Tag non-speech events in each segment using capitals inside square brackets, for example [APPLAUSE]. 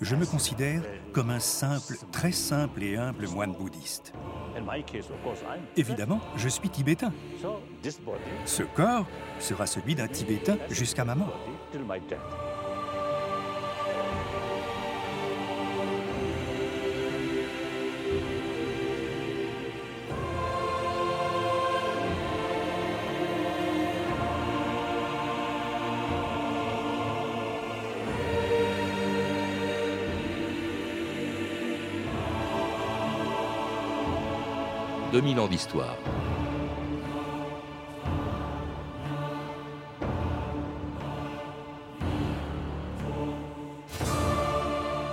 Je me considère comme un simple, très simple et humble moine bouddhiste. Évidemment, je suis tibétain. Ce corps sera celui d'un tibétain jusqu'à ma mort. 2000 ans d'histoire.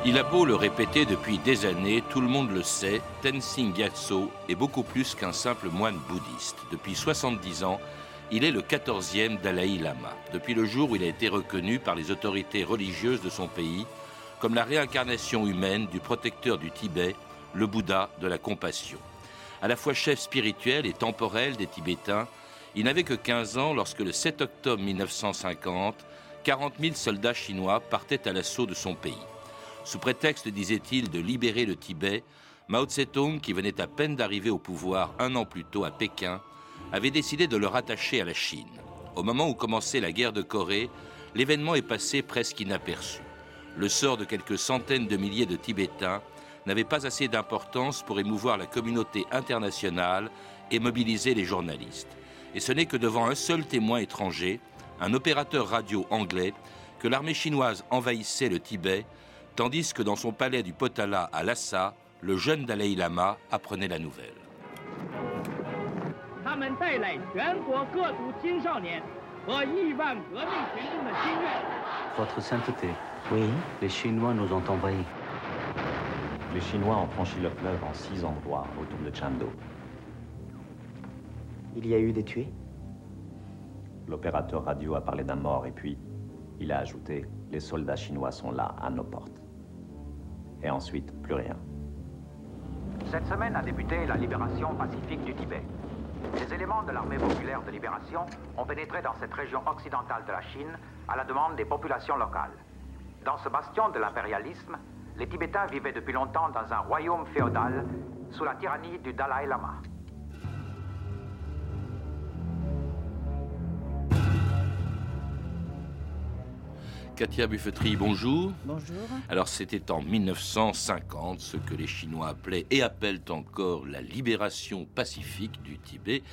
Il a beau le répéter depuis des années, tout le monde le sait, Tenzin Gyatso est beaucoup plus qu'un simple moine bouddhiste. Depuis 70 ans, il est le 14e Dalai Lama, depuis le jour où il a été reconnu par les autorités religieuses de son pays comme la réincarnation humaine du protecteur du Tibet, le Bouddha de la compassion à la fois chef spirituel et temporel des Tibétains, il n'avait que 15 ans lorsque le 7 octobre 1950, 40 000 soldats chinois partaient à l'assaut de son pays. Sous prétexte, disait-il, de libérer le Tibet, Mao Tse-tung, qui venait à peine d'arriver au pouvoir un an plus tôt à Pékin, avait décidé de le rattacher à la Chine. Au moment où commençait la guerre de Corée, l'événement est passé presque inaperçu. Le sort de quelques centaines de milliers de Tibétains n'avait pas assez d'importance pour émouvoir la communauté internationale et mobiliser les journalistes. Et ce n'est que devant un seul témoin étranger, un opérateur radio anglais, que l'armée chinoise envahissait le Tibet, tandis que dans son palais du Potala à Lhasa, le jeune Dalai Lama apprenait la nouvelle. Votre sainteté, oui, les Chinois nous ont envahis. Les Chinois ont franchi le fleuve en six endroits autour de Chando. Il y a eu des tués? L'opérateur radio a parlé d'un mort et puis il a ajouté Les soldats chinois sont là, à nos portes. Et ensuite, plus rien. Cette semaine a débuté la libération pacifique du Tibet. Les éléments de l'armée populaire de libération ont pénétré dans cette région occidentale de la Chine à la demande des populations locales. Dans ce bastion de l'impérialisme, les Tibétains vivaient depuis longtemps dans un royaume féodal sous la tyrannie du Dalai Lama. Katia Buffetry, bonjour. Bonjour. Alors c'était en 1950 ce que les Chinois appelaient et appellent encore la libération pacifique du Tibet.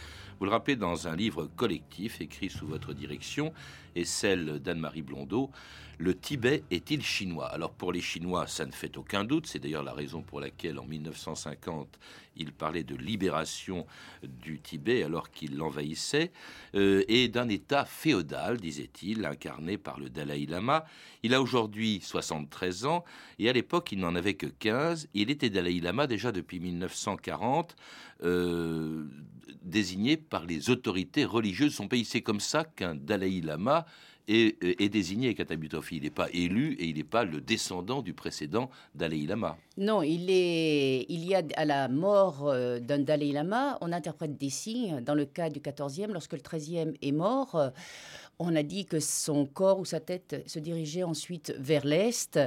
Vous le rappelez dans un livre collectif écrit sous votre direction et celle d'Anne-Marie Blondeau, Le Tibet est-il chinois? Alors pour les Chinois, ça ne fait aucun doute, c'est d'ailleurs la raison pour laquelle en 1950, il parlait de libération du Tibet alors qu'il l'envahissait, euh, et d'un État féodal, disait-il, incarné par le Dalai Lama. Il a aujourd'hui 73 ans, et à l'époque, il n'en avait que 15. Il était Dalai Lama déjà depuis 1940, euh, désigné par les autorités religieuses de son pays. C'est comme ça qu'un Dalai Lama est, est désigné Katabutofi. Il n'est pas élu et il n'est pas le descendant du précédent Dalai Lama. Non, il, est, il y a à la mort euh, d'un Dalai Lama, on interprète des signes. Dans le cas du 14e, lorsque le 13e est mort, on a dit que son corps ou sa tête se dirigeait ensuite vers l'est,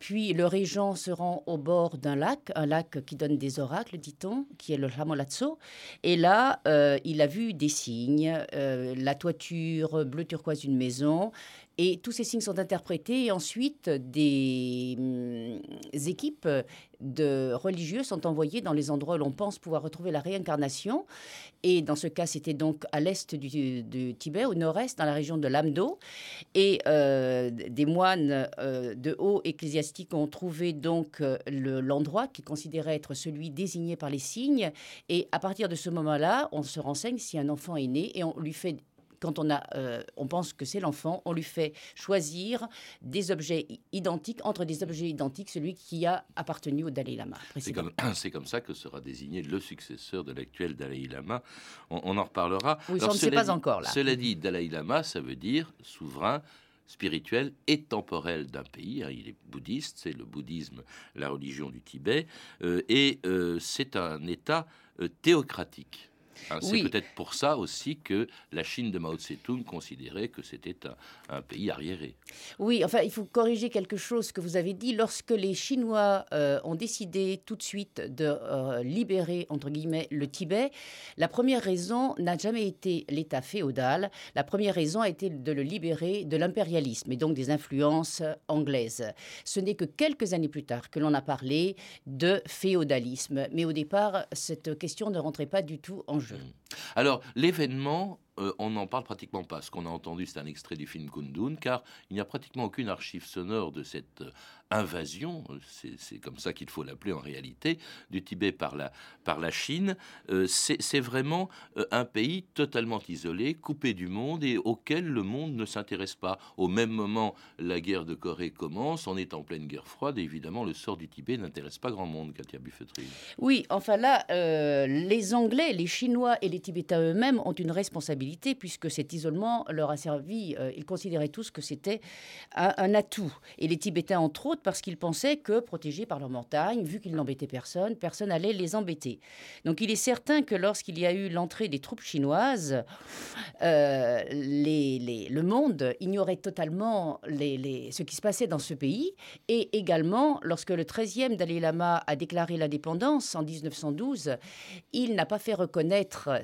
puis le régent se rend au bord d'un lac, un lac qui donne des oracles, dit-on, qui est le Hamolazzo. Et là, euh, il a vu des signes, euh, la toiture bleu turquoise d'une maison, et tous ces signes sont interprétés et ensuite des hum, équipes de religieux sont envoyés dans les endroits où l'on pense pouvoir retrouver la réincarnation. Et dans ce cas, c'était donc à l'est du, Tibet, au nord-est, dans la région de Lamdo. Et euh, des moines euh, de haut ecclésiastique ont trouvé donc euh, l'endroit qu'ils considéraient être celui désigné par les signes. Et à partir de ce moment-là, on se renseigne si un enfant est né et on lui fait quand on, a, euh, on pense que c'est l'enfant, on lui fait choisir des objets identiques, entre des objets identiques, celui qui a appartenu au Dalai Lama. C'est comme, [CLEARS THROAT] comme, ça que sera désigné le successeur de l'actuel Dalai Lama. On, en reparlera. Oui, ça ne sait pas encore là. Cela dit, Dalai Lama, ça veut dire souverain spirituel et temporel d'un pays. Hein. il est bouddhiste, c'est le bouddhisme, la religion du Tibet, euh, et euh, c'est un État théocratique. Hein, c'est peut-être pour ça aussi que la Chine de Mao Tse-tung considérait que c'était un, pays arriéré. Oui, enfin, il faut corriger quelque chose que vous avez dit. Lorsque les Chinois euh, ont décidé tout de suite de euh, libérer, entre guillemets, le Tibet, la première raison n'a jamais été l'État féodal. La première raison a été de le libérer de l'impérialisme et donc des influences anglaises. Ce n'est que quelques années plus tard que l'on a parlé de féodalisme. Mais au départ, cette question ne rentrait pas du tout en jeu. Alors, l'événement euh, on n'en parle pratiquement pas. Ce qu'on a entendu, c'est un extrait du film Kundun, car il n'y a pratiquement aucune archive sonore de cette euh, invasion, c'est comme ça qu'il faut l'appeler en réalité, du Tibet par la, par la Chine. Euh, c'est vraiment un pays totalement isolé, coupé du monde et auquel le monde ne s'intéresse pas. Au même moment, la guerre de Corée commence, on est en pleine guerre froide et évidemment le sort du Tibet n'intéresse pas grand monde, Katia Buffetry. Oui, enfin là, les Anglais, les Chinois et les Tibétains eux-mêmes ont une responsabilité puisque cet isolement leur a servi, euh, ils considéraient tous que c'était un, atout. Et les Tibétains, entre autres, parce qu'ils pensaient que, protégés par leur montagne, vu qu'ils n'embêtaient personne, personne allait les embêter. Donc il est certain que lorsqu'il y a eu l'entrée des troupes chinoises, euh, le monde ignorait totalement ce qui se passait dans ce pays. Et également, lorsque le 13e Dalai Lama a déclaré l'indépendance en 1912, il n'a pas fait reconnaître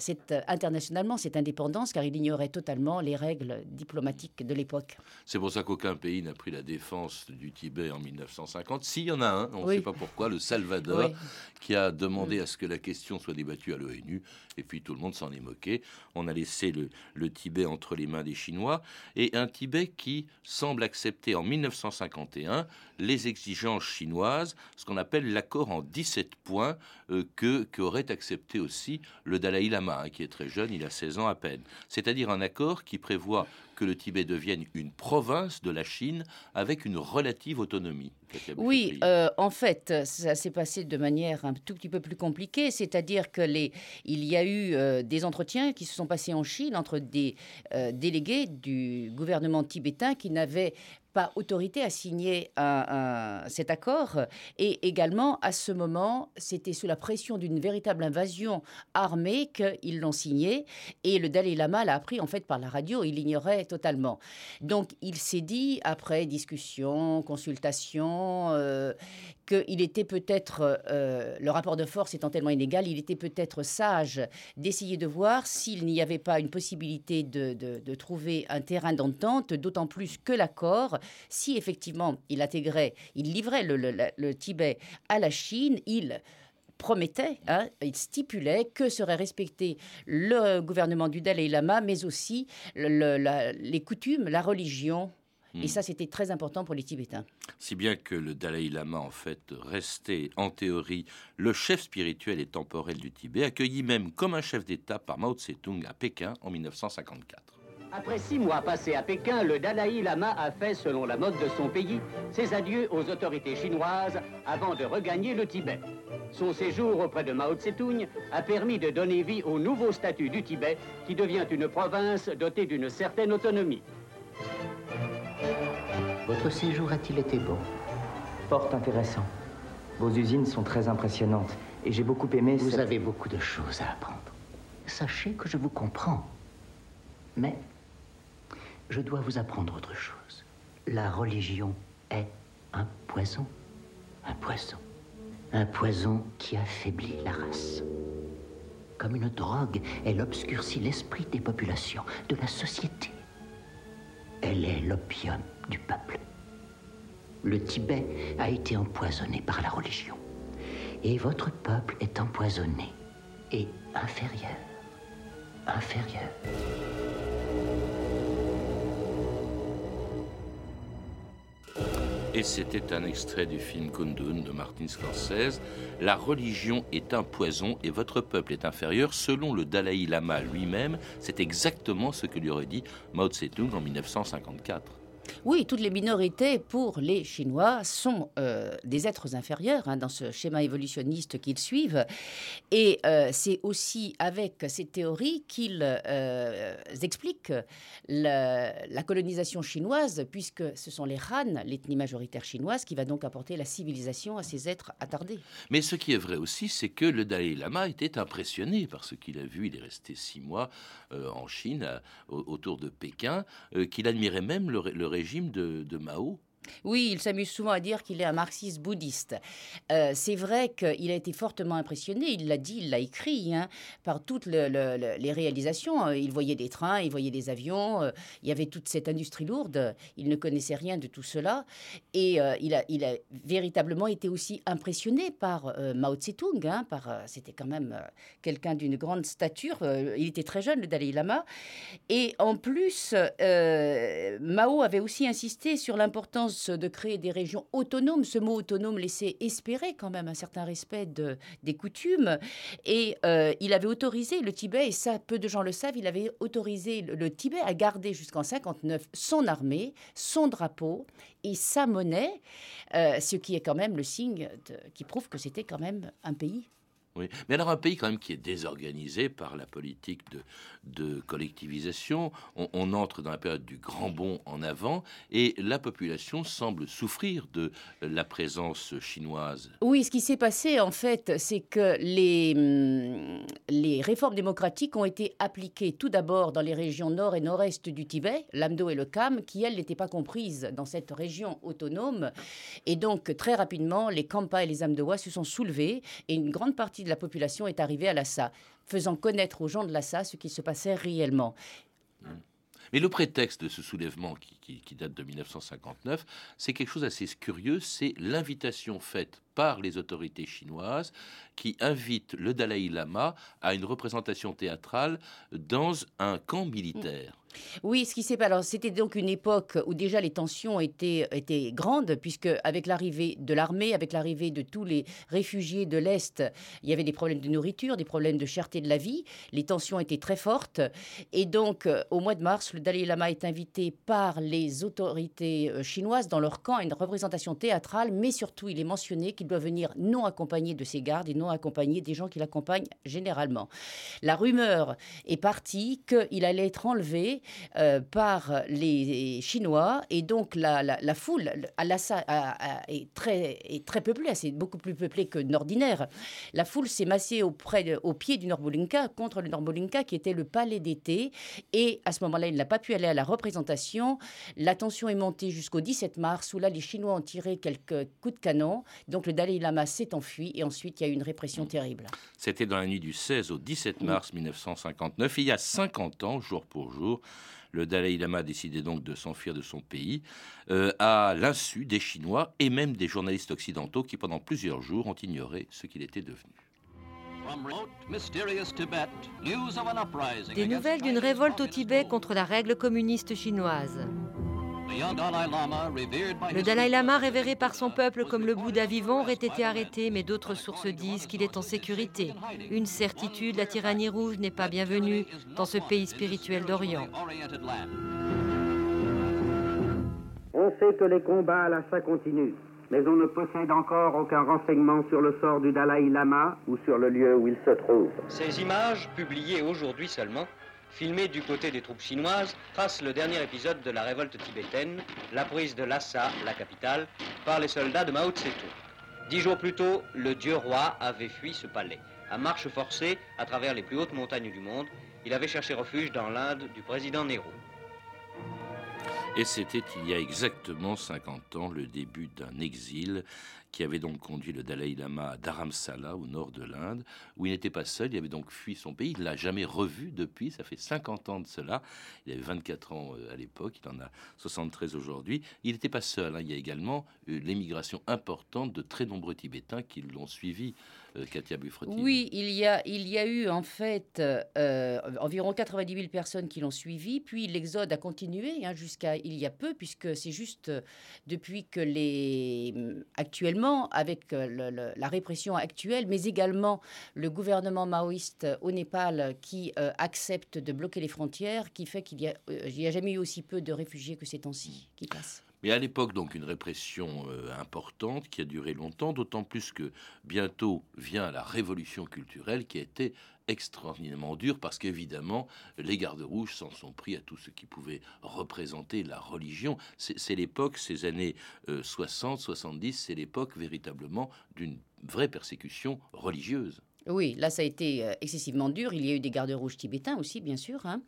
internationalement cette indépendance car il ignorait totalement les règles diplomatiques de l'époque. C'est pour ça qu'aucun pays n'a pris la défense du Tibet en 1950. S'il y en a un, on ne sait pas pourquoi, le Salvador, qui a demandé mm. à ce que la question soit débattue à l'ONU, et puis tout le monde s'en est moqué. On a laissé le, le Tibet entre les mains des Chinois, et un Tibet qui semble accepter en 1951 les exigences chinoises, ce qu'on appelle l'accord en 17 points, euh, que qu'aurait accepté aussi le Dalai Lama, hein, qui est très jeune, il a 16 ans à peine. C'est-à-dire un accord qui prévoit que le Tibet devienne une province de la Chine avec une relative autonomie. Oui, euh, en fait, ça s'est passé de manière un tout petit peu plus compliquée, c'est-à-dire que les, il y a eu euh, des entretiens qui se sont passés en Chine entre des euh, délégués du gouvernement tibétain qui n'avaient pas autorité à signer cet accord. Et également, à ce moment, c'était sous la pression d'une véritable invasion armée qu'ils l'ont signé. Et le Dalai Lama l'a appris en fait par la radio. Il l'ignorait totalement. Donc, il s'est dit, après discussion, consultation, euh, qu'il était peut-être, euh, le rapport de force étant tellement inégal, il était peut-être sage d'essayer de voir s'il n'y avait pas une possibilité de, de trouver un terrain d'entente, d'autant plus que l'accord si effectivement il intégrait, il livrait le, Tibet à la Chine, il promettait, hein, il stipulait que serait respecté le gouvernement du Dalai Lama, mais aussi les coutumes, la religion. Et hmm. ça, c'était très important pour les Tibétains. Si bien que le Dalai Lama, en fait, restait en théorie le chef spirituel et temporel du Tibet, accueilli même comme un chef d'État par Mao Tse-tung à Pékin en 1954. Après six mois passés à Pékin, le Dalai Lama a fait, selon la mode de son pays, ses adieux aux autorités chinoises avant de regagner le Tibet. Son séjour auprès de Mao Tse-tung a permis de donner vie au nouveau statut du Tibet, qui devient une province dotée d'une certaine autonomie. Votre séjour a-t-il été bon Fort intéressant. Vos usines sont très impressionnantes et j'ai beaucoup aimé. Vous avez beaucoup de choses à apprendre. Sachez que je vous comprends. Mais je dois vous apprendre autre chose. La religion est un poison. Un poison. Un poison qui affaiblit la race. Comme une drogue, elle obscurcit l'esprit des populations, de la société. Elle est l'opium du peuple. Le Tibet a été empoisonné par la religion. Et votre peuple est empoisonné et inférieur. Inférieur. Et c'était un extrait du film Kundun de Martin Scorsese. La religion est un poison et votre peuple est inférieur. Selon le Dalai Lama lui-même, c'est exactement ce que lui aurait dit Mao Tse-tung en 1954. Oui, toutes les minorités, pour les Chinois, sont euh, des êtres inférieurs hein, dans ce schéma évolutionniste qu'ils suivent. Et euh, c'est aussi avec ces théories qu'ils euh, expliquent la, colonisation chinoise, puisque ce sont les Han, l'ethnie majoritaire chinoise, qui va donc apporter la civilisation à ces êtres attardés. Mais ce qui est vrai aussi, c'est que le Dalai Lama était impressionné par ce qu'il a vu. Il est resté six mois en Chine, autour de Pékin, qu'il admirait même le, le de, de Mao. Oui, il s'amuse souvent à dire qu'il est un marxiste bouddhiste. Euh, c'est vrai qu'il a été fortement impressionné, il l'a dit, il l'a écrit, hein, par toutes les réalisations. Il voyait des trains, il voyait des avions, euh, il y avait toute cette industrie lourde, il ne connaissait rien de tout cela. Et euh, il, a, véritablement été aussi impressionné par Mao Tse-tung, hein, c'était quand même quelqu'un d'une grande stature, il était très jeune, le Dalai Lama. Et en plus, Mao avait aussi insisté sur l'importance de créer des régions autonomes. Ce mot autonome laissait espérer quand même un certain respect de, des coutumes. Et euh, il avait autorisé le Tibet, et ça, peu de gens le savent, il avait autorisé le, Tibet à garder jusqu'en 59 son armée, son drapeau et sa monnaie, euh, ce qui est quand même le signe qui prouve que c'était quand même un pays oui. Mais alors un pays quand même qui est désorganisé par la politique de, collectivisation, on, entre dans la période du grand bond en avant et la population semble souffrir de la présence chinoise. Oui, ce qui s'est passé en fait, c'est que les, hum, les réformes démocratiques ont été appliquées tout d'abord dans les régions nord et nord-est du Tibet, l'Amdo et le Kham, qui elles n'étaient pas comprises dans cette région autonome. Et donc très rapidement, les Kampa et les Amdoa se sont soulevés et une grande partie de la population est arrivée à Lhasa, faisant connaître aux gens de Lhasa ce qui se passait réellement. Mais le prétexte de ce soulèvement qui, date de 1959, c'est quelque chose d'assez curieux, c'est l'invitation faite par les autorités chinoises qui invitent le Dalai Lama à une représentation théâtrale dans un camp militaire. Oui, ce qui s'est alors c'était donc une époque où déjà les tensions étaient, étaient grandes, puisque avec l'arrivée de l'armée, avec l'arrivée de tous les réfugiés de l'Est, il y avait des problèmes de nourriture, des problèmes de cherté de la vie, les tensions étaient très fortes. Et donc, euh, au mois de mars, le Dalai Lama est invité par les autorités euh, chinoises dans leur camp à une représentation théâtrale, mais surtout, il est mentionné qu'il doit venir non accompagné de ses gardes et non accompagné des gens qui l'accompagnent généralement. La rumeur est partie qu'il allait être enlevé euh, par les Chinois et donc la, foule à Lhasa est très, est très peuplée, c'est beaucoup plus peuplé que d'ordinaire. La foule s'est massée auprès au pied du Norbolinka contre le Norbolinka qui était le palais d'été et à ce moment-là il n'a pas pu aller à la représentation. La tension est montée jusqu'au 17 mars où là les Chinois ont tiré quelques coups de canon. Donc le Dalai Lama s'est enfui et ensuite il y a eu une répression terrible. C'était dans la nuit du 16 au 17 mars 1959. il y a 50 ans, jour pour jour, le Dalai Lama a décidé donc de s'enfuir de son pays, euh, à l'insu des Chinois et même des journalistes occidentaux qui, pendant plusieurs jours, ont ignoré ce qu'il était devenu. Des nouvelles d'une révolte au Tibet contre la règle communiste chinoise. Le Dalai Lama, révéré par son peuple comme le Bouddha vivant, aurait été arrêté, mais d'autres sources disent qu'il est en sécurité. Une certitude, la tyrannie rouge n'est pas bienvenue dans ce pays spirituel d'Orient. On sait que les combats à Lhasa continuent, mais on ne possède encore aucun renseignement sur le sort du Dalai Lama ou sur le lieu où il se trouve. Ces images, publiées aujourd'hui seulement, filmé du côté des troupes chinoises, trace le dernier épisode de la révolte tibétaine, la prise de Lhasa, la capitale, par les soldats de Mao Tse-tung. Dix jours plus tôt, le dieu roi avait fui ce palais. À marche forcée, à travers les plus hautes montagnes du monde, il avait cherché refuge dans l'Inde du président Nehru. Et c'était il y a exactement 50 ans le début d'un exil qui avait donc conduit le Dalai Lama à Dharamsala, au nord de l'Inde, où il n'était pas seul, il avait donc fui son pays, il ne l'a jamais revu depuis, ça fait 50 ans de cela, il avait 24 ans euh, à l'époque, il en a 73 aujourd'hui, il n'était pas seul, hein. il y a également l'émigration importante de très nombreux Tibétains qui l'ont suivi, euh, Katia Buffretti. Oui, il y, a, il y a eu en fait euh, environ 90 000 personnes qui l'ont suivi, puis l'exode a continué hein, jusqu'à il y a peu, puisque c'est juste depuis que les... actuellement, avec euh, la répression actuelle, mais également le gouvernement maoïste au Népal qui accepte de bloquer les frontières, qui fait qu'il n'y a, a, jamais eu aussi peu de réfugiés que ces temps-ci qui passent. Mais à l'époque, donc, une répression euh, importante qui a duré longtemps, d'autant plus que bientôt vient la révolution culturelle qui a été extraordinairement dure parce qu'évidemment, les gardes rouges s'en sont pris à tout ce qui pouvait représenter la religion. C'est l'époque, ces années 60, euh, 70, c'est l'époque véritablement d'une vraie persécution religieuse. Oui, là, ça a été euh, excessivement dur. Il y a eu des gardes rouges tibétains aussi, bien sûr. Hein.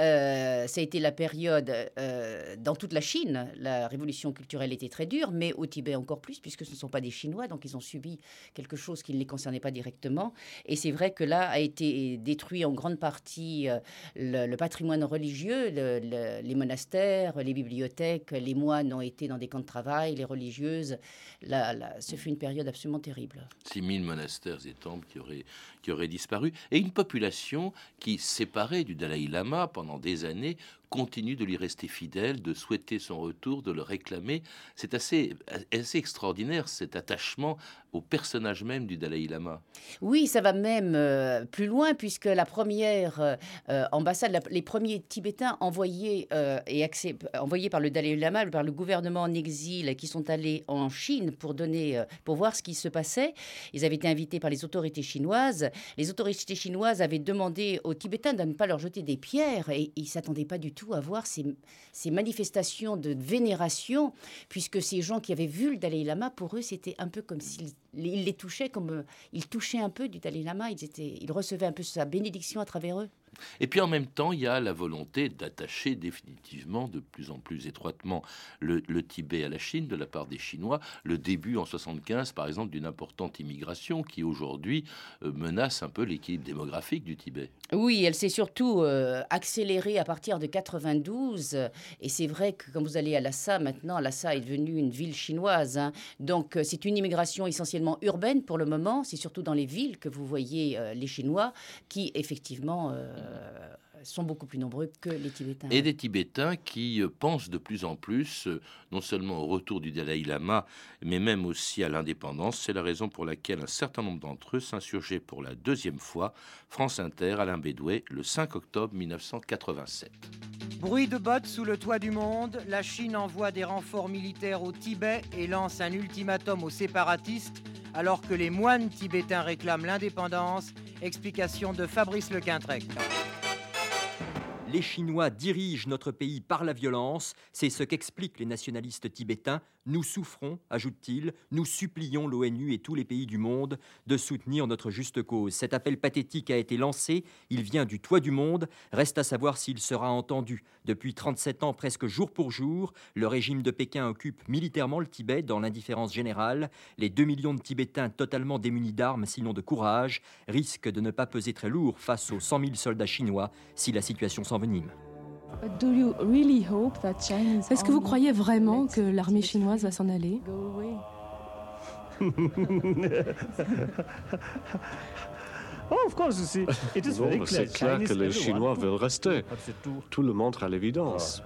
Euh, ça a été la période euh, dans toute la Chine. La révolution culturelle était très dure, mais au Tibet encore plus, puisque ce ne sont pas des Chinois, donc ils ont subi quelque chose qui ne les concernait pas directement. Et c'est vrai que là a été détruit en grande partie le, patrimoine religieux, les monastères, les bibliothèques, les moines ont été dans des camps de travail, les religieuses. Là, ce fut une période absolument terrible. 6000 monastères et temples qui durée qui aurait disparu, et une population qui, séparée du Dalai Lama pendant des années, continue de lui rester fidèle, de souhaiter son retour, de le réclamer. C'est assez, assez extraordinaire cet attachement au personnage même du Dalai Lama. Oui, ça va même euh, plus loin puisque la première euh, euh, ambassade, les premiers Tibétains envoyés et envoyés par le Dalai Lama, par le gouvernement en exil, qui sont allés en Chine pour donner, pour voir ce qui se passait. Ils avaient été invités par les autorités chinoises. Les autorités chinoises avaient demandé aux Tibétains de ne pas leur jeter des pierres et ils s'attendaient pas du tout à voir ces, ces, manifestations de vénération, puisque ces gens qui avaient vu le Dalai Lama, pour eux, c'était un peu comme s'ils les touchaient, comme euh, ils touchaient un peu du Dalai Lama, ils, étaient, ils recevaient un peu sa bénédiction à travers eux. Et puis en même temps, il y a la volonté d'attacher définitivement de plus en plus étroitement le, Tibet à la Chine de la part des Chinois. Le début en 75, par exemple, d'une importante immigration qui aujourd'hui euh, menace un peu l'équilibre démographique du Tibet. Oui, elle s'est surtout euh, accélérée à partir de 92. Et c'est vrai que quand vous allez à Lhasa, maintenant, Lhasa est devenue une ville chinoise. Hein. Donc euh, c'est une immigration essentiellement urbaine pour le moment. C'est surtout dans les villes que vous voyez les Chinois qui, effectivement, uh, sont beaucoup plus nombreux que les Tibétains. Et des Tibétains qui euh, pensent de plus en plus, euh, non seulement au retour du Dalai Lama, mais même aussi à l'indépendance. C'est la raison pour laquelle un certain nombre d'entre eux s'insurgeaient pour la deuxième fois. France Inter, Alain Bédouet, le 5 octobre 1987. Bruit de bottes sous le toit du monde, la Chine envoie des renforts militaires au Tibet et lance un ultimatum aux séparatistes alors que les moines tibétains réclament l'indépendance. Explication de Fabrice Lequintrec. Les Chinois dirigent notre pays par la violence, c'est ce qu'expliquent les nationalistes tibétains. Nous souffrons, ajoute-t-il, nous supplions l'ONU et tous les pays du monde de soutenir notre juste cause. Cet appel pathétique a été lancé, il vient du toit du monde, reste à savoir s'il sera entendu. Depuis 37 ans, presque jour pour jour, le régime de Pékin occupe militairement le Tibet dans l'indifférence générale. Les 2 millions de Tibétains totalement démunis d'armes, sinon de courage, risquent de ne pas peser très lourd face aux 100 000 soldats chinois si la situation s'en est-ce que vous croyez vraiment que l'armée chinoise va s'en aller c'est clair que les Chinois veulent rester. Tout le monde à l'évidence.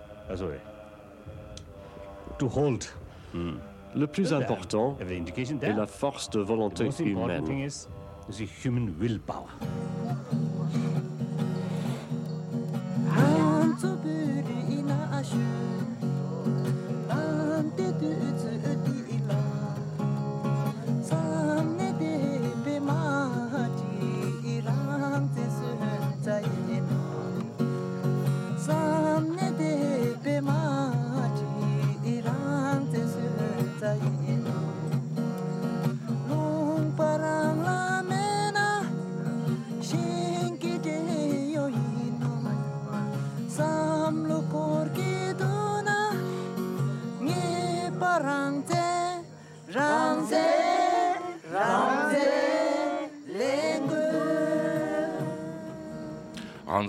Hmm. Le plus important est la force de volonté humaine. tsuburi ina ashu Ante tu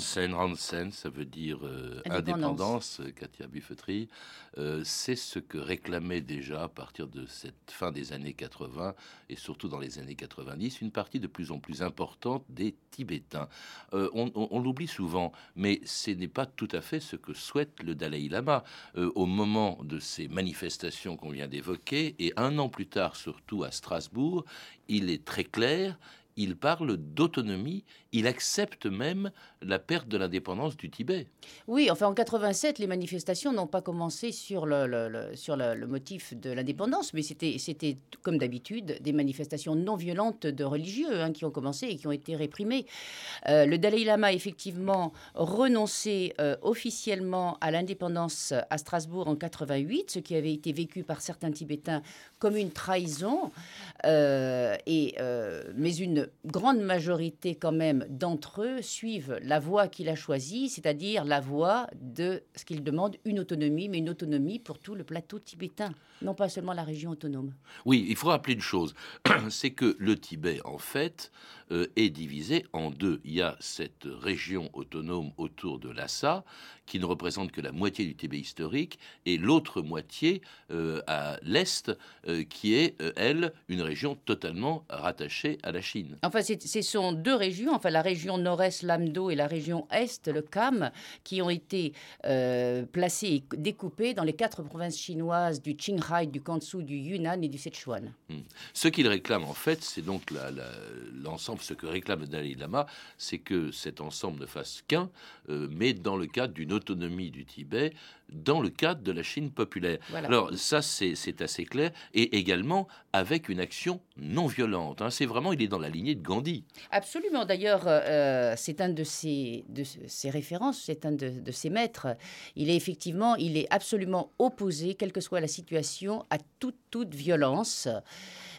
Ransen, Ransen, ça veut dire euh, indépendance, euh, Katia Buffetry. Euh, c'est ce que réclamait déjà à partir de cette fin des années 80 et surtout dans les années 90 une partie de plus en plus importante des Tibétains. on, l'oublie souvent, mais ce n'est pas tout à fait ce que souhaite le Dalai Lama. au moment de ces manifestations qu'on vient d'évoquer, et un an plus tard surtout à Strasbourg, il est très clair, il parle d'autonomie, il accepte même la perte de l'indépendance du Tibet. Oui, enfin en 87, les manifestations n'ont pas commencé sur le, sur le, motif de l'indépendance, mais c'était, comme d'habitude des manifestations non violentes de religieux hein, qui ont commencé et qui ont été réprimées. Euh, le Dalai Lama a effectivement renoncé euh, officiellement à l'indépendance à Strasbourg en 88, ce qui avait été vécu par certains Tibétains comme une trahison, euh, et, mais une grande majorité quand même d'entre eux suivent la voie qu'il a choisie, c'est-à-dire la voie de ce qu'il demande, une autonomie, mais une autonomie pour tout le plateau tibétain, non pas seulement la région autonome. Oui, il faut rappeler une chose, [CLEARS THROAT] c'est que le Tibet, en fait, euh, est divisé en deux. Il y a cette région autonome autour de Lhasa, qui ne représente que la moitié du Tibet historique, et l'autre moitié euh, à l'est, euh, qui est, elle, une région totalement rattachée à la Chine. Enfin, ce sont deux régions, enfin la région nord-est, l'Amdo, et la région est, le Kham, qui ont été placées et découpées dans les quatre provinces chinoises du Qinghai, du Gansu, du Yunnan et du Sichuan. Hmm. Ce qu'il réclame, en fait, c'est donc l'ensemble ce que réclame le Dalai Lama, c'est que cet ensemble ne fasse qu'un, euh, mais dans le cadre d'une autonomie du Tibet, dans le cadre de la Chine populaire. Alors ça, c'est assez clair, et également avec une action non violente. Hein. C'est vraiment, il est dans la lignée de Gandhi. Absolument. D'ailleurs, euh, c'est un de ses, de ses références, c'est un de, de, ses maîtres. Il est effectivement, il est absolument opposé, quelle que soit la situation, à toute, toute violence.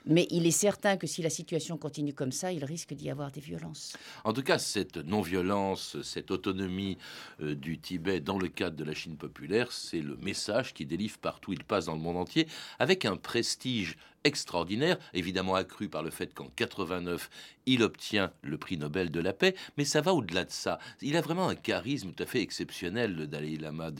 Mais il est certain que si la situation continue comme ça, il risque d'y avoir des violences. En tout cas, cette non-violence, cette autonomie euh, du Tibet dans le cadre de la Chine populaire, c'est le message qui délivre partout il passe dans le monde entier, avec un prestige extraordinaire, évidemment accru par le fait qu'en 89, il obtient le prix Nobel de la paix, mais ça va au-delà de ça. Il a vraiment un charisme tout à fait exceptionnel, le Dalai Lama.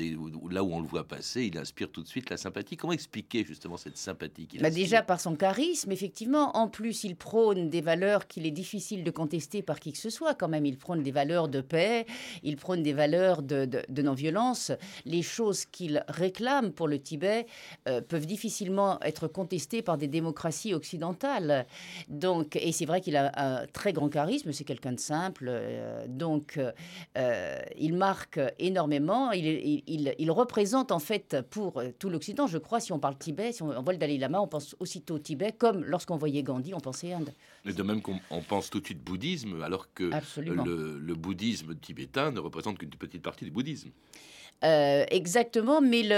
là où on le voit passer, il inspire tout de suite la sympathie. Comment expliquer justement cette sympathie qu'il bah Déjà par son charisme, effectivement. En plus, il prône des valeurs qu'il est difficile de contester par qui que ce soit. Quand même, il prône des valeurs de paix, il prône des valeurs de, non-violence. Les choses qu'il réclame pour le Tibet euh, peuvent difficilement être contestées par des démocraties occidentales. Donc, et c'est vrai qu'il a un très grand charisme, c'est quelqu'un de simple. Euh, donc, euh, il marque énormément. Il, il, représente en fait pour tout l'Occident, je crois, si on parle Tibet, si on, voit le Dalai Lama, on pense aussitôt au Tibet, comme lorsqu'on voyait Gandhi, on pensait Inde. Et de même qu'on pense tout de suite bouddhisme, alors que le, le, bouddhisme tibétain ne représente qu'une petite partie du bouddhisme. Euh, exactement, mais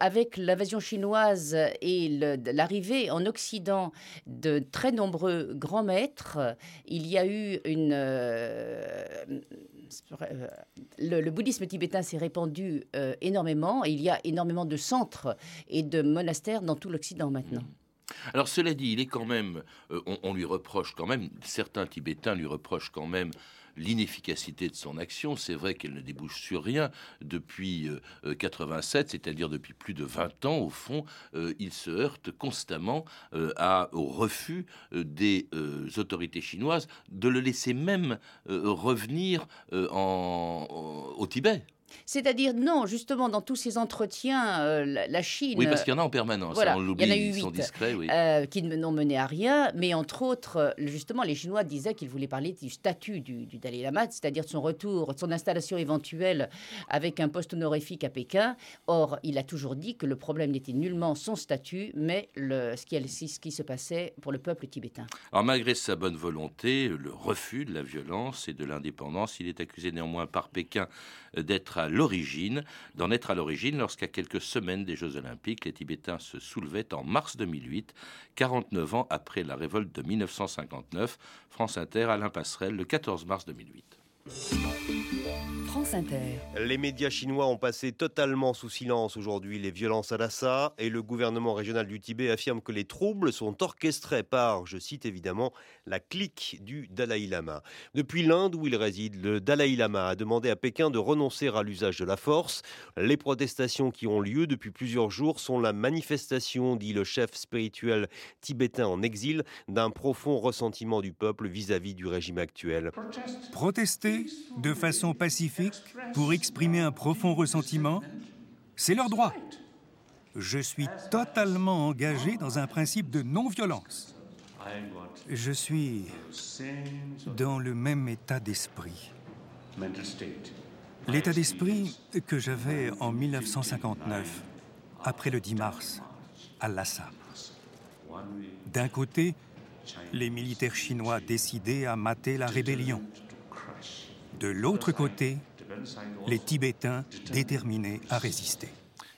avec l'invasion chinoise et l'arrivée en Occident de très nombreux grands maîtres, il y a eu. Euh, le, bouddhisme tibétain s'est répandu euh, énormément et il y a énormément de centres et de monastères dans tout l'Occident maintenant. Alors cela dit, il est quand même, on, lui reproche quand même, certains Tibétains lui reprochent quand même l'inefficacité de son action. C'est vrai qu'elle ne débouche sur rien depuis 87, euh, euh, c'est-à-dire depuis plus de 20 ans. Au fond, euh, il se heurte constamment au refus des autorités chinoises de le laisser même revenir au Tibet. C'est-à-dire, non, justement, dans tous ces entretiens, euh, la, Chine. Oui, parce qu'il y en a en permanence. Voilà, on il y en a eu huit euh, qui n'ont mené à rien. Mais entre autres, euh, justement, les Chinois disaient qu'ils voulaient parler du statut du, Dalai Lama, c'est-à-dire de son retour, de son installation éventuelle avec un poste honorifique à Pékin. Or, il a toujours dit que le problème n'était nullement son statut, mais le, ce, qui, ce qui se passait pour le peuple tibétain. Alors, malgré sa bonne volonté, le refus de la violence et de l'indépendance, il est accusé néanmoins par Pékin d'être à l'origine, d'en être à l'origine lorsqu'à quelques semaines des Jeux Olympiques, les Tibétains se soulevaient en mars 2008, 49 ans après la révolte de 1959. France Inter, Alain Passerelle, le 14 mars 2008. Les médias chinois ont passé totalement sous silence aujourd'hui les violences à Lhasa et le gouvernement régional du Tibet affirme que les troubles sont orchestrés par, je cite évidemment, la clique du Dalai Lama. Depuis l'Inde où il réside, le Dalai Lama a demandé à Pékin de renoncer à l'usage de la force. Les protestations qui ont lieu depuis plusieurs jours sont la manifestation, dit le chef spirituel tibétain en exil, d'un profond ressentiment du peuple vis-à-vis -vis du régime actuel. Protester de façon pacifique pour exprimer un profond ressentiment, c'est leur droit. Je suis totalement engagé dans un principe de non-violence. Je suis dans le même état d'esprit. L'état d'esprit que j'avais en 1959, après le 10 mars, à Lhasa. D'un côté, les militaires chinois décidaient à mater la rébellion. De l'autre côté, les Tibétains déterminés à résister.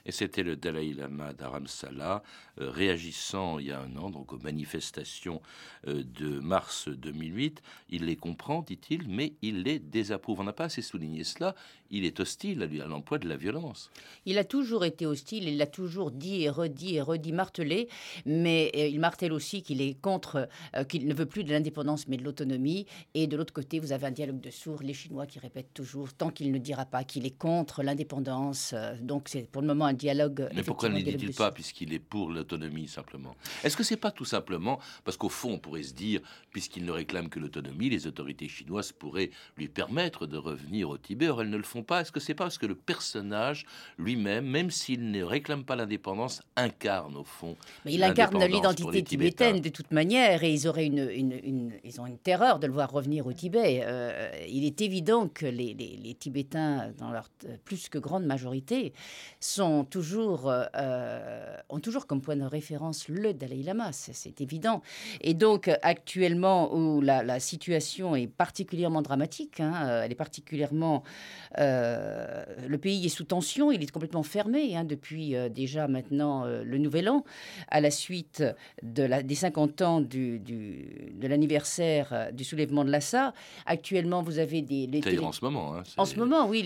Et c'était le Dalai Lama d'Aramsala euh, réagissant il y a un an donc aux manifestations euh, de mars 2008. Il les comprend, dit-il, mais il les désapprouve. On n'a pas assez souligné cela. Il est hostile à l'emploi de la violence. Il a toujours été hostile, il l'a toujours dit et redit et redit, martelé, mais euh, il martèle aussi qu'il est contre, qu'il ne veut plus de l'indépendance mais de l'autonomie. Et de l'autre côté, vous avez un dialogue de sourds, les Chinois qui répètent toujours, tant qu'il ne dira pas qu'il est contre l'indépendance. donc c'est pour le moment dialogue. Mais pourquoi ne dit-il pas, puisqu'il est pour l'autonomie simplement? Est-ce que c'est pas tout simplement parce qu'au fond, on pourrait se dire, puisqu'il ne réclame que l'autonomie, les autorités chinoises pourraient lui permettre de revenir au Tibet. Or, elles ne le font pas. Est-ce que c'est pas parce que le personnage lui-même, même s'il ne réclame pas l'indépendance, incarne au fond Mais il incarne l'identité tibétaine de toute manière, et ils auraient une, une, ils ont une terreur de le voir revenir au Tibet. Euh, il est évident que les, les, les Tibétains, dans leur plus que grande majorité, sont toujours, euh, euh, ont toujours comme point de référence le Dalai Lama, c'est évident. Et donc, actuellement, où la, situation est particulièrement dramatique, hein, euh, elle est particulièrement. Le pays est sous tension, il est complètement fermé hein, depuis déjà maintenant le Nouvel An, à la suite de la, des 50 ans du, de l'anniversaire du soulèvement de Lhasa. Actuellement, vous avez des. Les En ce moment. Hein, en ce moment, oui.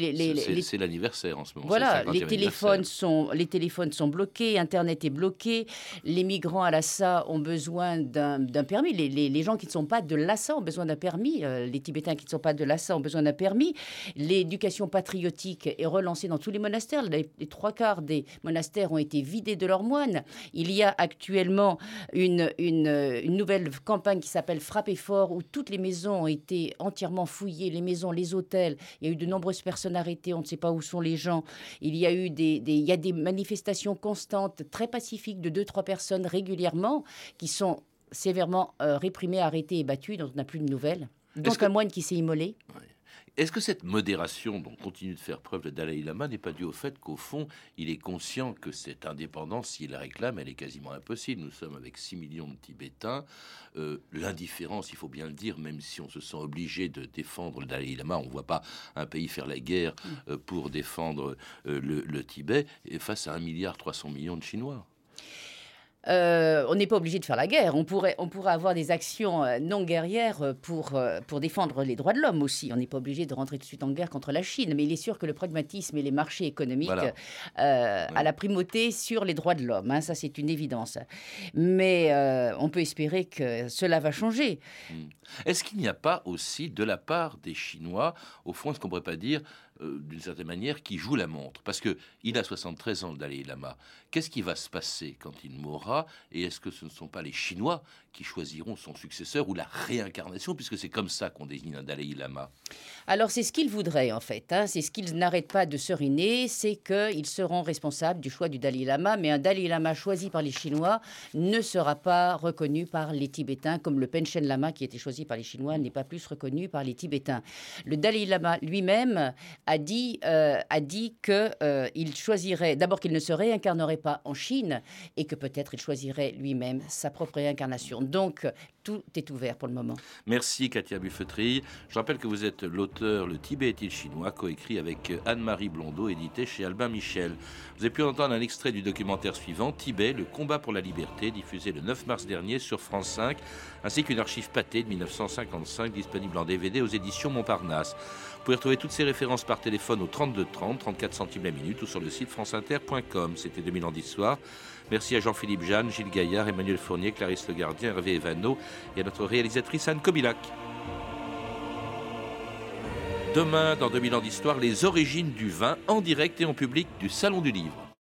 C'est l'anniversaire en ce moment. Voilà, les téléphones sont les téléphones sont bloqués, Internet est bloqué, les migrants à Lhasa ont besoin d'un permis, les, gens qui ne sont pas de Lhasa ont besoin d'un permis, euh, les Tibétains qui ne sont pas de Lhasa ont besoin d'un permis, l'éducation patriotique est relancée dans tous les monastères, les, trois quarts des monastères ont été vidés de leurs moines, il y a actuellement une, une, nouvelle campagne qui s'appelle Frappez fort, où toutes les maisons ont été entièrement fouillées, les maisons, les hôtels, il y a eu de nombreuses personnes arrêtées, on ne sait pas où sont les gens, il y a eu des, des il y a des manifestations constantes, très pacifiques, de deux, trois personnes régulièrement, qui sont sévèrement euh, réprimées, arrêtées et battues, dont on n'a plus de nouvelles. Donc un moine qui s'est immolé. Est-ce que cette modération dont continue de faire preuve le Dalai Lama n'est pas due au fait qu'au fond, il est conscient que cette indépendance, s'il la réclame, elle est quasiment impossible Nous sommes avec 6 millions de Tibétains. Euh, l'indifférence, il faut bien le dire, même si on se sent obligé de défendre le Dalai Lama, on ne voit pas un pays faire la guerre euh, pour défendre euh, le, le, Tibet, et face à 1,3 milliard 300 millions de Chinois. Euh, on n'est pas obligé de faire la guerre. On pourrait, on pourrait avoir des actions euh, non guerrières euh, pour, pour défendre les droits de l'homme aussi. On n'est pas obligé de rentrer tout de suite en guerre contre la Chine. Mais il est sûr que le pragmatisme et les marchés économiques a la primauté sur les droits de l'homme. Hein. ça, c'est une évidence. Mais on peut espérer que cela va changer. Hmm. Est-ce qu'il n'y a pas aussi, de la part des Chinois, au fond, est-ce qu'on ne pourrait pas dire euh, d'une certaine manière, qui joue la montre. Parce que il a 73 ans, le Dalai Lama. Qu'est-ce qui va se passer quand il mourra? Et est-ce que ce ne sont pas les Chinois qui choisiront son successeur ou la réincarnation, puisque c'est comme ça qu'on désigne un Dalai Lama Alors c'est ce qu'ils voudraient en fait. Hein. C'est ce qu'ils n'arrêtent pas de seriner, c'est qu'ils seront responsables du choix du Dalai Lama. Mais un Dalai Lama choisi par les Chinois ne sera pas reconnu par les Tibétains, comme le Penchen Lama qui été choisi par les Chinois n'est pas plus reconnu par les Tibétains. Le Dalai Lama lui-même a dit, euh, a dit qu'il euh, choisirait, d'abord qu'il ne se réincarnerait pas en Chine et que peut-être il choisirait lui-même sa propre réincarnation. Donc, tout est ouvert pour le moment. Merci Katia Buffetry. Je rappelle que vous êtes l'auteur Le Tibet est-il chinois, coécrit avec Anne-Marie Blondeau, édité chez Albin Michel. Vous avez pu entendre un extrait du documentaire suivant, Tibet, le combat pour la liberté, diffusé le 9 mars dernier sur France 5, ainsi qu'une archive pâtée de 1955 disponible en DVD aux éditions Montparnasse. Vous pouvez retrouver toutes ces références par téléphone au 32 30, 34 centimes la minute ou sur le site franceinter.com. C'était 2000 ans. Merci à Jean-Philippe Jeanne, Gilles Gaillard, Emmanuel Fournier, Clarisse Le Gardien, Hervé Evano et à notre réalisatrice Anne Kobilac. Demain, dans 2000 ans d'histoire, les origines du vin en direct et en public du Salon du Livre.